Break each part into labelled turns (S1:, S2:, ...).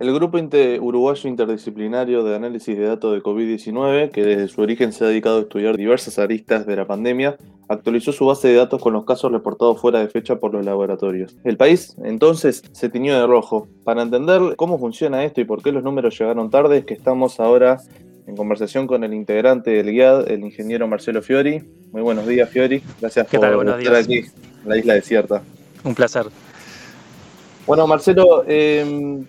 S1: El Grupo Uruguayo Interdisciplinario de Análisis de Datos de COVID-19, que desde su origen se ha dedicado a estudiar diversas aristas de la pandemia, actualizó su base de datos con los casos reportados fuera de fecha por los laboratorios. El país, entonces, se tiñó de rojo. Para entender cómo funciona esto y por qué los números llegaron tarde, es que estamos ahora en conversación con el integrante del GIAD, el ingeniero Marcelo Fiori. Muy buenos días, Fiori. Gracias por estar aquí en la isla desierta.
S2: Un placer.
S1: Bueno, Marcelo, eh,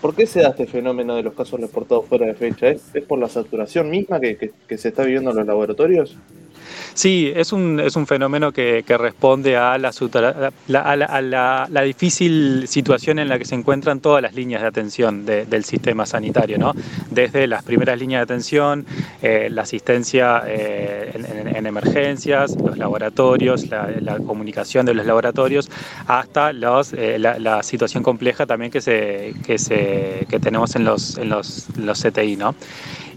S1: ¿Por qué se da este fenómeno de los casos reportados fuera de fecha? ¿Es, por la saturación misma que, se está viviendo en los laboratorios?
S2: Sí, es un, es un fenómeno que, responde a, la, la, difícil situación en la que se encuentran todas las líneas de atención del sistema sanitario, ¿no? desde las primeras líneas de atención, eh, la asistencia eh, en, emergencias, los laboratorios, la, comunicación de los laboratorios, hasta los, eh, la, situación compleja también que, se, que, se, que tenemos en los, en los, los CTI. ¿no?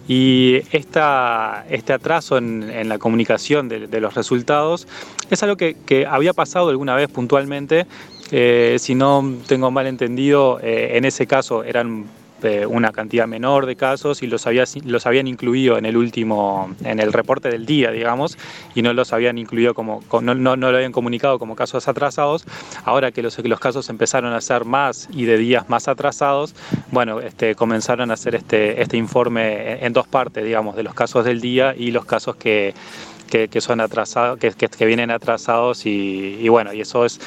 S2: Y esta, este atraso en, la comunicación de, los resultados es algo que, había pasado alguna vez puntualmente. Eh, si no tengo mal entendido, eh, en ese caso eran este, una cantidad menor de casos y los, había, los habían incluido en el último, en el reporte del día, digamos, y no los habían incluido como, no, no, lo habían comunicado como casos atrasados. Ahora que los, los casos empezaron a ser más y de días más atrasados, bueno, este, comenzaron a hacer este, este informe en dos partes, digamos, de los casos del día y los casos que, que, son atrasados, que, que, vienen atrasados y bueno, y eso es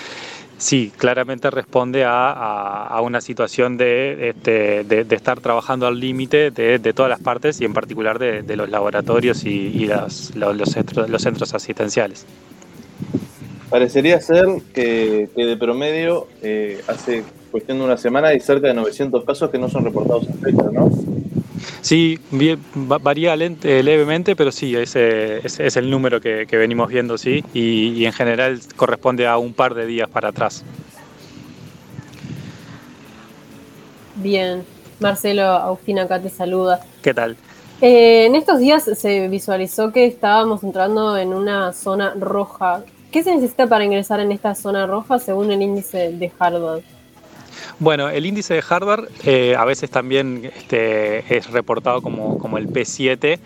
S2: sí, claramente responde a, una situación este, de, de, estar trabajando al límite de, todas las partes y en particular de, los laboratorios y, los, centros, asistenciales.
S1: Parecería ser que, de promedio eh, hace cuestión de una semana hay cerca de 900 casos que no son reportados en fecha, ¿no?
S2: Sí, varía eh, levemente, pero sí, ese, es el número que, venimos viendo, sí, y, en general corresponde a un par de días para atrás.
S3: Bien, Marcelo, Agustina acá te saluda.
S2: ¿Qué tal?
S3: Eh, en estos días se visualizó que estábamos entrando en una zona roja. ¿Qué se necesita para ingresar en esta zona roja según el índice de Harvard?
S2: Bueno, el índice de Harvard eh, a veces también este, es reportado como, como, el P7.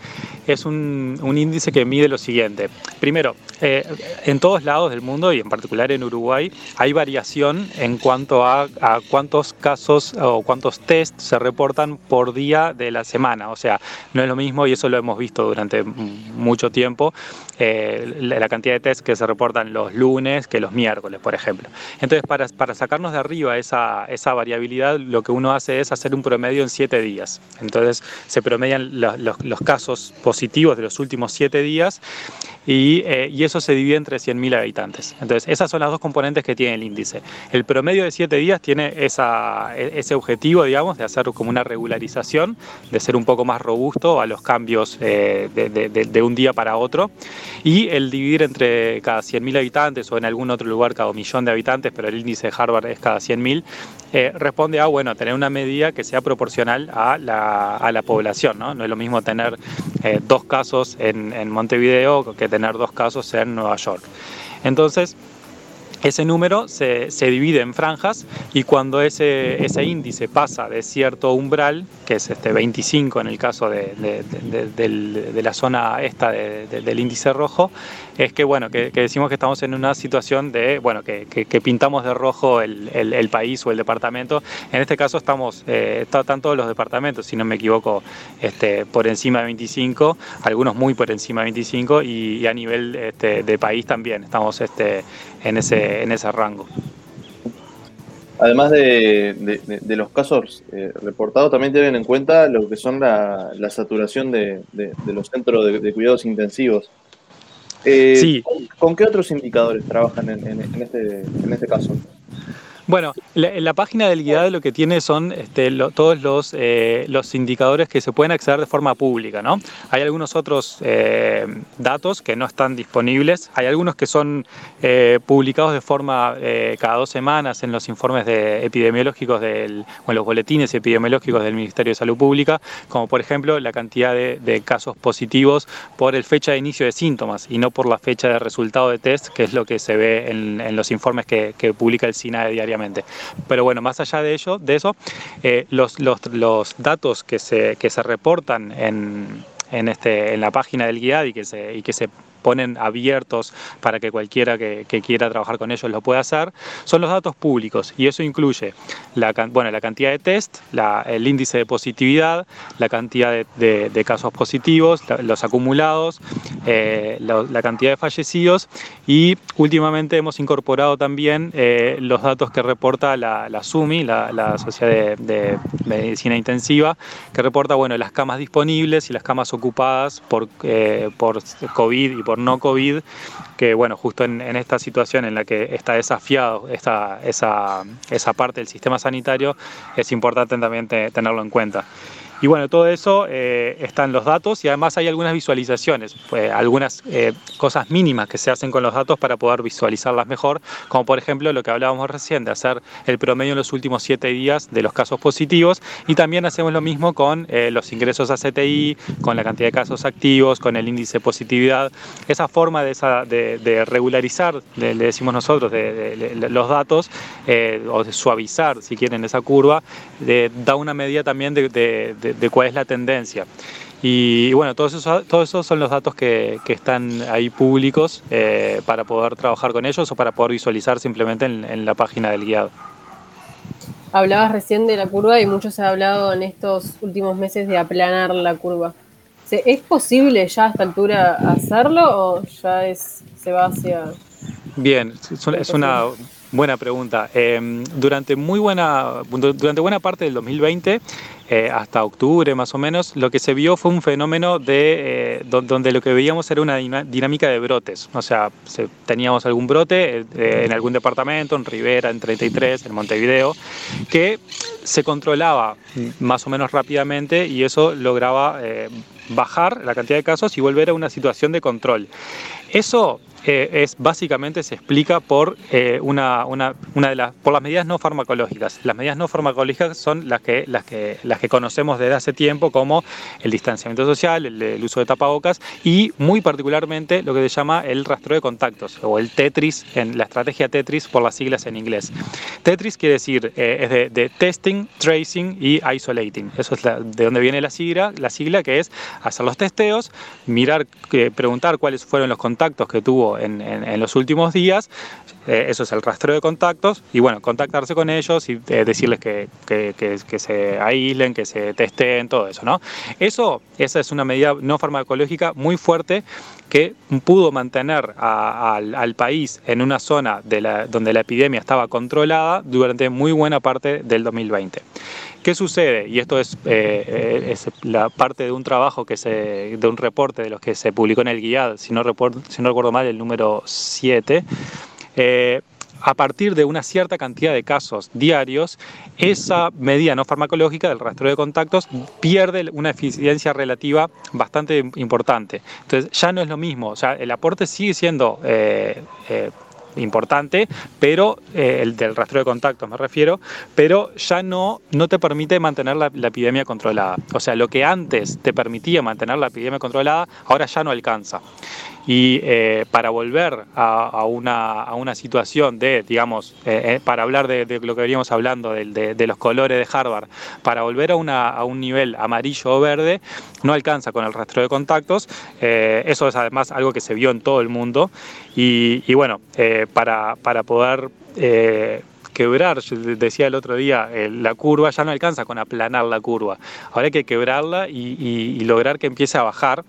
S2: Es un, un, índice que mide lo siguiente. Primero, eh, en todos lados del mundo y en particular en Uruguay hay variación en cuanto a, a, cuántos casos o cuántos tests se reportan por día de la semana. O sea, no es lo mismo y eso lo hemos visto durante mucho tiempo, eh, la, cantidad de tests que se reportan los lunes que los miércoles, por ejemplo. Entonces, para, para sacarnos de arriba esa, esa variabilidad, lo que uno hace es hacer un promedio en siete días. Entonces se promedian los, casos positivos de los últimos siete días y, eh, y eso se divide entre 100.000 habitantes. Entonces esas son las dos componentes que tiene el índice. El promedio de siete días tiene esa, e, ese objetivo, digamos, de hacer como una regularización, de ser un poco más robusto a los cambios eh, de, de, de, un día para otro. Y el dividir entre cada 100.000 habitantes o en algún otro lugar cada millón de habitantes, pero el índice de Harvard es cada 100.000, eh, responde a bueno, tener una medida que sea proporcional a la, a la población. ¿no? no es lo mismo tener eh, dos casos en, en Montevideo que tener dos casos en Nueva York. Entonces, ese número se, se, divide en franjas y cuando ese, ese, índice pasa de cierto umbral, que es este 25 en el caso de, de, la zona esta del índice rojo, es que bueno, que, decimos que estamos en una situación de, bueno, que, que pintamos de rojo el, el, país o el departamento. En este caso estamos, eh, están todos los departamentos, si no me equivoco, este, por encima de 25, algunos muy por encima de 25 y, a nivel este, de país también estamos este, en ese en ese rango.
S1: Además de, los casos eh, reportados, también tienen en cuenta lo que son la, saturación de, los centros de, cuidados intensivos. Eh, sí. ¿con, qué otros indicadores trabajan en, este, en este caso?
S2: Bueno, la, la página del guiado lo que tiene son este, todos los, eh, los indicadores que se pueden acceder de forma pública, ¿no? Hay algunos otros eh, datos que no están disponibles, hay algunos que son eh, publicados de forma cada dos semanas en los informes de epidemiológicos del, o en los boletines epidemiológicos del Ministerio de Salud Pública, como por ejemplo la cantidad de, casos positivos por el fecha de inicio de síntomas y no por la fecha de resultado de test, que es lo que se ve en, los informes que, que publica el SINAE diariamente. Pero bueno, más allá de ello, de eso, eh, los, los, los, datos que se, que se reportan en, en, este, en la página del guía y que se, y que se ponen abiertos para que cualquiera que, quiera trabajar con ellos lo pueda hacer, son los datos públicos. Y eso incluye la, bueno, la cantidad de test, el índice de positividad, la cantidad de, casos positivos, los acumulados, eh, la, cantidad de fallecidos. Y últimamente hemos incorporado también eh, los datos que reporta la, SUMI, la, Sociedad de, Medicina Intensiva, que reporta bueno, las camas disponibles y las camas ocupadas por, eh, por COVID y por no COVID, que bueno, justo en, esta situación en la que está desafiado esta, esa, esa parte del sistema sanitario, es importante también tenerlo en cuenta. Y bueno, todo eso eh, está en los datos y además hay algunas visualizaciones, pues, algunas eh, cosas mínimas que se hacen con los datos para poder visualizarlas mejor, como por ejemplo lo que hablábamos recién de hacer el promedio en los últimos siete días de los casos positivos y también hacemos lo mismo con eh, los ingresos a CTI, con la cantidad de casos activos, con el índice de positividad. Esa forma de, regularizar, le, decimos nosotros, de, los datos o de suavizar, si quieren, esa curva, da una medida también de de, cuál es la tendencia. Y, bueno, todos esos, todos esos son los datos que, que están ahí públicos eh, para poder trabajar con ellos o para poder visualizar simplemente en, la página del guiado.
S3: Hablabas recién de la curva y mucho se ha hablado en estos últimos meses de aplanar la curva. ¿Es posible ya a esta altura hacerlo o ya es, se va hacia...
S2: Bien, es una buena pregunta. Em, durante, muy buena, durante buena parte del 2020 eh, hasta octubre más o menos, lo que se vio fue un fenómeno de eh, donde lo que veíamos era una dinámica de brotes. O sea, teníamos algún brote eh, en algún departamento, en Rivera, en 33, en Montevideo, que se controlaba más o menos rápidamente y eso lograba bajar la cantidad de casos y volver a una situación de control. Eso eh, es básicamente se explica por eh, una, una, una, de las por las medidas no farmacológicas. Las medidas no farmacológicas son las que, las que, las que conocemos desde hace tiempo como el distanciamiento social, el, uso de tapabocas y muy particularmente lo que se llama el rastreo de contactos o el Tetris, en la estrategia Tetris por las siglas en inglés. Tetris quiere decir eh, es de, de, testing, tracing y isolating. Eso es de donde viene la sigla, la sigla que es hacer los testeos, mirar, preguntar cuáles fueron los contactos que tuvo en, los últimos días. Eh, eso es el rastreo de contactos y bueno, contactarse con ellos y eh, decirles que, que, se aíslen, que se testeen, todo eso, ¿no? Eso, esa es una medida no farmacológica muy fuerte que pudo mantener al, país en una zona de donde la epidemia estaba controlada durante muy buena parte del 2020. ¿Qué sucede? Y esto es, eh, es, la parte de un trabajo, que se, de un reporte de los que se publicó en el GIAD, si no, recuerdo mal, el número 7. Eh, a partir de una cierta cantidad de casos diarios, esa medida no farmacológica del rastreo de contactos pierde una eficiencia relativa bastante importante. Entonces ya no es lo mismo, o sea, el aporte sigue siendo eh, importante, pero eh, el del rastreo de contactos me refiero, pero ya no, no te permite mantener la, epidemia controlada. O sea, lo que antes te permitía mantener la epidemia controlada, ahora ya no alcanza. Y eh, para volver a, una, a, una, situación de, digamos, eh, para hablar de, lo que veníamos hablando, de, los colores de Harvard, para volver a, una, a, un nivel amarillo o verde, no alcanza con el rastreo de contactos. eso es además algo que se vio en todo el mundo. Y, bueno, para, para poder eh, quebrar, decía el otro día, la curva ya no alcanza con aplanar la curva, ahora hay que quebrarla y lograr que empiece a bajar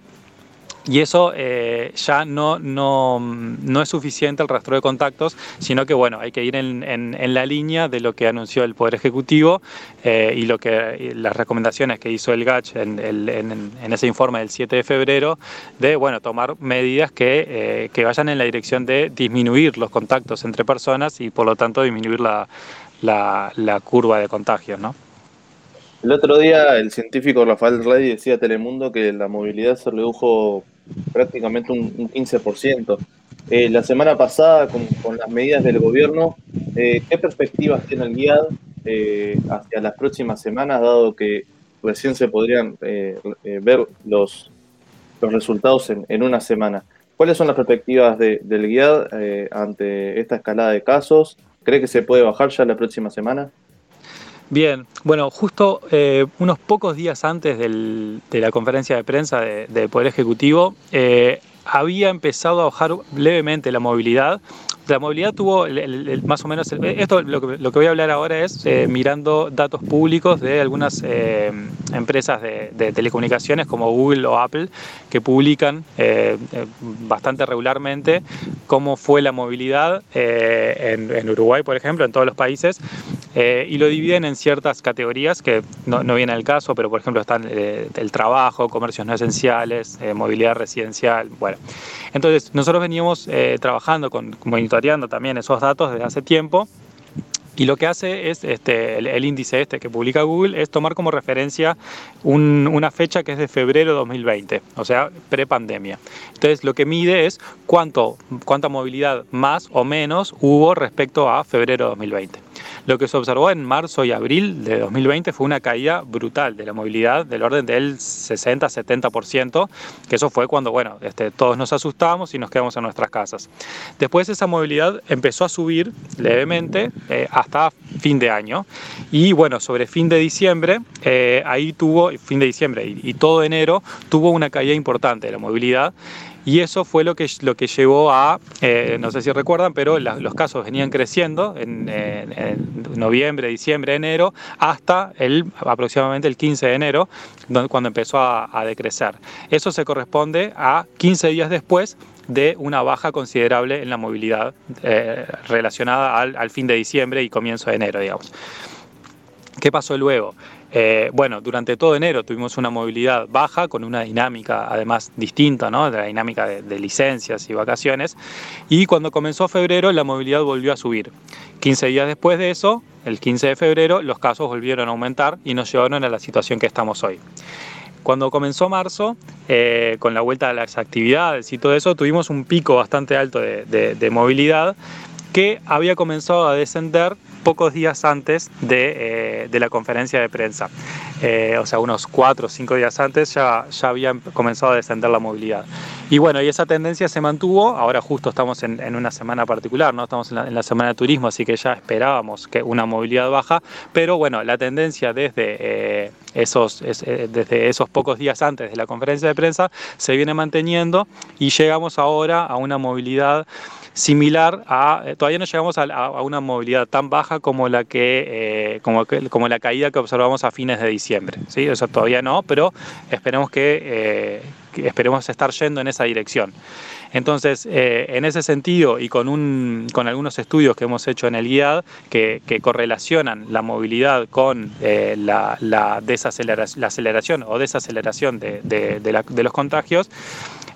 S2: y eso eh, ya no, no, no, es suficiente el rastreo de contactos, sino que bueno, hay que ir en, en, la línea de lo que anunció el Poder Ejecutivo eh, y lo que las recomendaciones que hizo el GACH en, en, ese informe del 7 de febrero, de bueno, tomar medidas que, eh, que, vayan en la dirección de disminuir los contactos entre personas y por lo tanto disminuir la, la, la curva de contagios. ¿no?
S1: El otro día el científico Rafael Rey decía a Telemundo que la movilidad se redujo prácticamente un, 15%. Eh, la semana pasada, con, las medidas del gobierno, eh, ¿qué perspectivas tiene el GIAD eh, hacia las próximas semanas, dado que recién se podrían ver los, los resultados en, una semana? ¿Cuáles son las perspectivas del GIAD ante esta escalada de casos ¿Cree que se puede bajar ya la próxima semana?
S2: Bien, bueno, justo eh, unos pocos días antes de la conferencia de prensa del Poder Ejecutivo, eh, había empezado a bajar levemente la movilidad. La movilidad tuvo más o menos, esto lo que, voy a hablar ahora es eh, mirando datos públicos de algunas empresas de, telecomunicaciones como Google o Apple que publican bastante regularmente cómo fue la movilidad en, Uruguay, por ejemplo, en todos los países, y lo dividen en ciertas categorías que no, no viene al caso, pero por ejemplo están el trabajo, comercios no esenciales, movilidad residencial, bueno. Entonces, nosotros veníamos trabajando con monitoreando también esos datos desde hace tiempo. Y lo que hace es, este, el, índice este que publica Google, es tomar como referencia una fecha que es de febrero de 2020, o sea, prepandemia. Entonces, lo que mide es cuánto, cuánta movilidad más o menos hubo respecto a febrero de 2020. Lo que se observó en marzo y abril de 2020 fue una caída brutal de la movilidad del orden del 60-70%, que eso fue cuando, bueno, este, todos nos asustamos y nos quedamos en nuestras casas. Después esa movilidad empezó a subir levemente eh, hasta fin de año y bueno, sobre fin de diciembre, eh, ahí tuvo, fin de diciembre y todo enero, tuvo una caída importante de la movilidad y eso fue lo que, lo que llevó a, eh, no sé si recuerdan, pero los casos venían creciendo en, noviembre, diciembre, enero, hasta el, aproximadamente el 15 de enero, cuando empezó a, decrecer. Eso se corresponde a 15 días después de una baja considerable en la movilidad eh, relacionada al, al fin de diciembre y comienzo de enero, digamos. ¿Qué pasó luego? Eh, bueno, durante todo enero tuvimos una movilidad baja con una dinámica además distinta, ¿no? De la dinámica de, licencias y vacaciones. Y cuando comenzó febrero la movilidad volvió a subir. 15 días después de eso, el 15 de febrero, los casos volvieron a aumentar y nos llevaron a la situación que estamos hoy. Cuando comenzó marzo, eh, con la vuelta a las actividades y todo eso, tuvimos un pico bastante alto de movilidad que había comenzado a descender pocos días antes de, eh, la conferencia de prensa. Eh, o sea, unos cuatro o cinco días antes ya, ya había comenzado a descender la movilidad. Y bueno, y esa tendencia se mantuvo, ahora justo estamos en, una semana particular, ¿no? estamos en la, semana de turismo, así que ya esperábamos que una movilidad baja, pero bueno, la tendencia desde, eh, esos, desde esos pocos días antes de la conferencia de prensa se viene manteniendo y llegamos ahora a una movilidad similar a, eh, todavía no llegamos a, una movilidad tan baja como la que, eh, como, como, la caída que observamos a fines de diciembre, ¿sí? Eso todavía no, pero esperemos que, eh, esperemos estar yendo en esa dirección. Entonces, en ese sentido y con, un, con algunos estudios que hemos hecho en el GIAD que, correlacionan la movilidad con la, la, desaceleración, la aceleración o desaceleración de, de, de los contagios,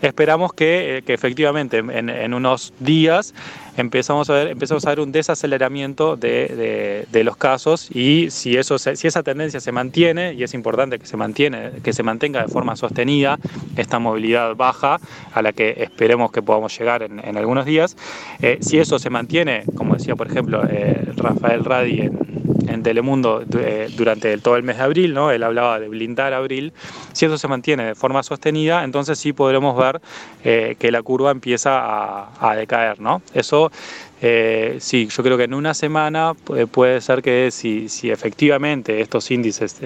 S2: esperamos que, eh, efectivamente en, unos días empezamos a ver, empezamos a ver un desaceleramiento de, los casos y si, esa tendencia se mantiene, y es importante que se, mantiene, que se mantenga de forma sostenida esta movilidad baja a la que esperemos que podamos llegar en, algunos días, eh, si eso se mantiene, como decía por ejemplo eh, Rafael Radi en en Telemundo eh, durante todo el mes de abril, ¿no? él hablaba de blindar abril, si eso se mantiene de forma sostenida, entonces sí podremos ver eh, que la curva empieza a, decaer. ¿no? Eso eh, sí, yo creo que en una semana puede ser que si, si efectivamente estos índices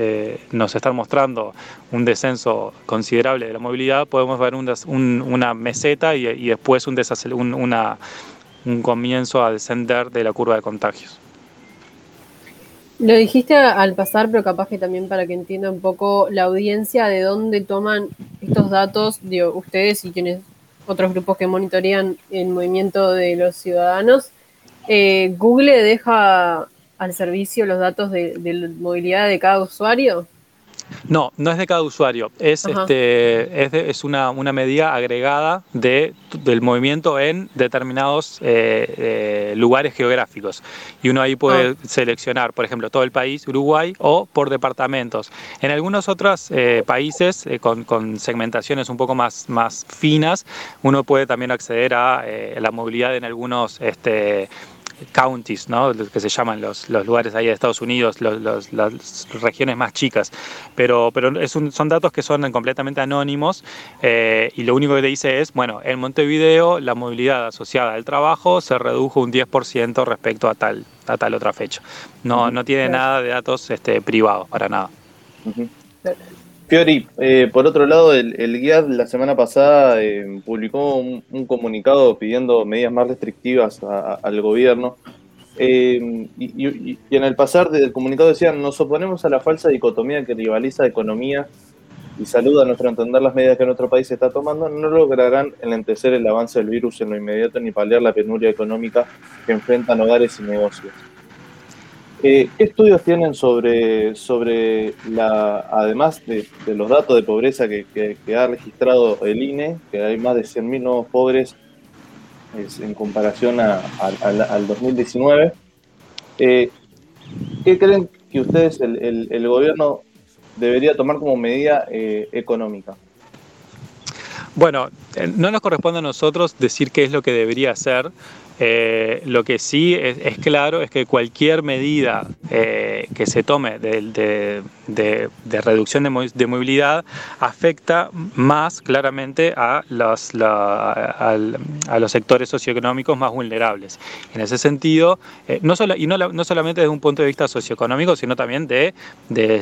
S2: nos están mostrando un descenso considerable de la movilidad, podemos ver una meseta y, después un, una, un comienzo a descender de la curva de contagios.
S3: Lo dijiste al pasar, pero capaz que también para que entienda un poco la audiencia de dónde toman estos datos, digo, ustedes y quienes otros grupos que monitorean el movimiento de los ciudadanos. Eh, ¿Google deja al servicio los datos de, de movilidad de cada usuario?
S2: No, no es de cada usuario, es, este, es, una, medida agregada de, del movimiento en determinados eh, eh, lugares geográficos. Y uno ahí puede ah. seleccionar, por ejemplo, todo el país, Uruguay, o por departamentos. En algunos otros eh, países, con, segmentaciones un poco más, más finas, uno puede también acceder a la movilidad en algunos... Este, counties, ¿no? que se llaman los, los lugares ahí de Estados Unidos, las regiones más chicas. Pero, pero es son datos que son completamente anónimos eh, y lo único que te dice es, bueno, en Montevideo la movilidad asociada al trabajo se redujo un 10% respecto a tal, a tal otra fecha. No, no tiene nada de datos este, privados, para nada.
S1: Fiori, eh, por otro lado, el, el GIAD la semana pasada eh, publicó un, comunicado pidiendo medidas más restrictivas al gobierno. Eh, y, en el pasar del comunicado decían, nos oponemos a la falsa dicotomía que rivaliza economía y salud a nuestro entender las medidas que nuestro país está tomando, no lograrán enlentecer el avance del virus en lo inmediato ni paliar la penuria económica que enfrentan hogares y negocios. Eh, ¿Qué estudios tienen sobre, sobre la, además de, los datos de pobreza que, ha registrado el INE, que hay más de 100.000 nuevos pobres en comparación al 2019? Eh, ¿Qué creen que ustedes, el, gobierno, debería tomar como medida eh, económica?
S2: Bueno, no nos corresponde a nosotros decir qué es lo que debería hacer. Eh, lo que sí es, claro es que cualquier medida eh, que se tome de, reducción de, movilidad afecta más claramente a los, a, los sectores socioeconómicos más vulnerables. En ese sentido, eh, no, solo, y no, no, solamente desde un punto de vista socioeconómico, sino también de,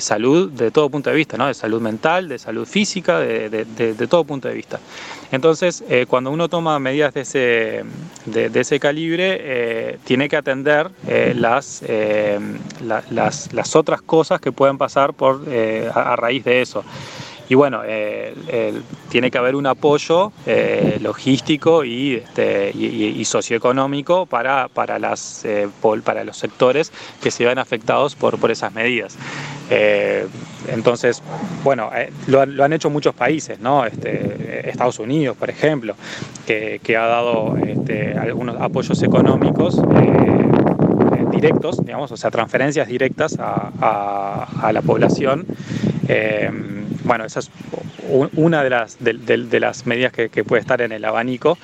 S2: salud, de todo punto de vista, ¿no? de salud mental, de salud física, de, todo punto de vista. Entonces, cuando uno toma medidas de ese, de, ese calibre eh, tiene que atender eh, las, eh, las, las, otras cosas que pueden pasar por, a, raíz de eso. Y bueno, tiene que haber un apoyo logístico y, este, y, socioeconómico para, para, las, para los sectores que se ven afectados por, por esas medidas. Entonces, bueno, lo, han hecho muchos países, ¿no? Este, Estados Unidos, por ejemplo, que, que ha dado este, algunos apoyos económicos eh, directos, digamos, o sea, transferencias directas a, la población. Eh, bueno, esa es una de las, de, las medidas que, puede estar en el abanico.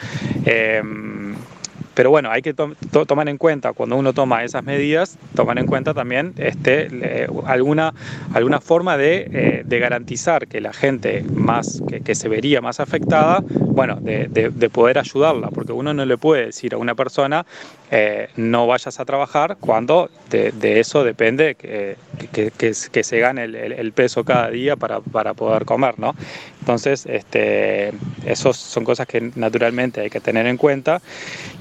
S2: Eh, pero bueno, hay que tomar en cuenta, cuando uno toma esas medidas, tomar en cuenta también este, alguna, alguna forma de, de, garantizar que la gente más, que, se vería más afectada, bueno, de, de, poder ayudarla, porque uno no le puede decir a una persona eh, no vayas a trabajar cuando de, eso depende que, que, se gane el, peso cada día para, para, poder comer, ¿no? Entonces, este, esos son cosas que naturalmente hay que tener en cuenta.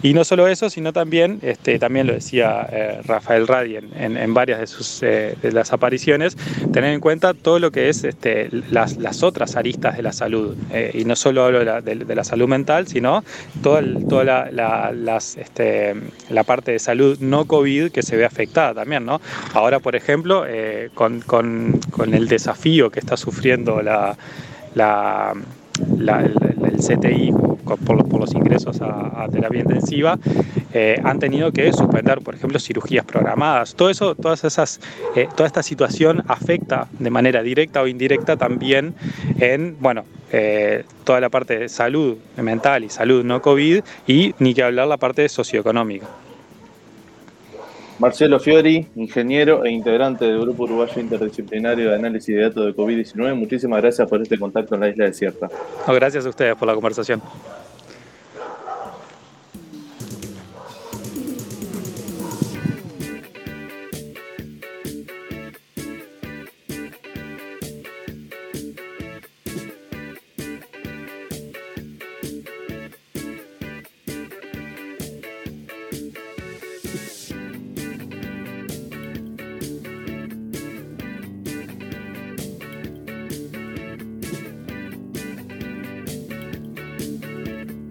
S2: Y no solo eso, sino también, este, también lo decía eh, Rafael Radi en, en, varias de sus eh, de las apariciones, tener en cuenta todo lo que es este, las, las otras aristas de la salud. y no solo hablo de la, de, la, salud mental, sino toda, toda la, las, este, la parte de salud no COVID que se ve afectada también, ¿no? Ahora, por ejemplo, eh, con, con, con, el desafío que está sufriendo la, la, el, CTI por, por, los ingresos a, terapia intensiva, eh, han tenido que suspender, por ejemplo, cirugías programadas. Todo eso, todas esas, eh, toda esta situación afecta de manera directa o indirecta también en, bueno, eh, toda la parte de salud mental y salud no COVID y ni que hablar la parte socioeconómica.
S1: Marcelo Fiori, ingeniero e integrante del Grupo Uruguayo Interdisciplinario de Análisis de Datos de COVID-19, muchísimas gracias por este contacto en la isla desierta.
S2: gracias a ustedes por la conversación.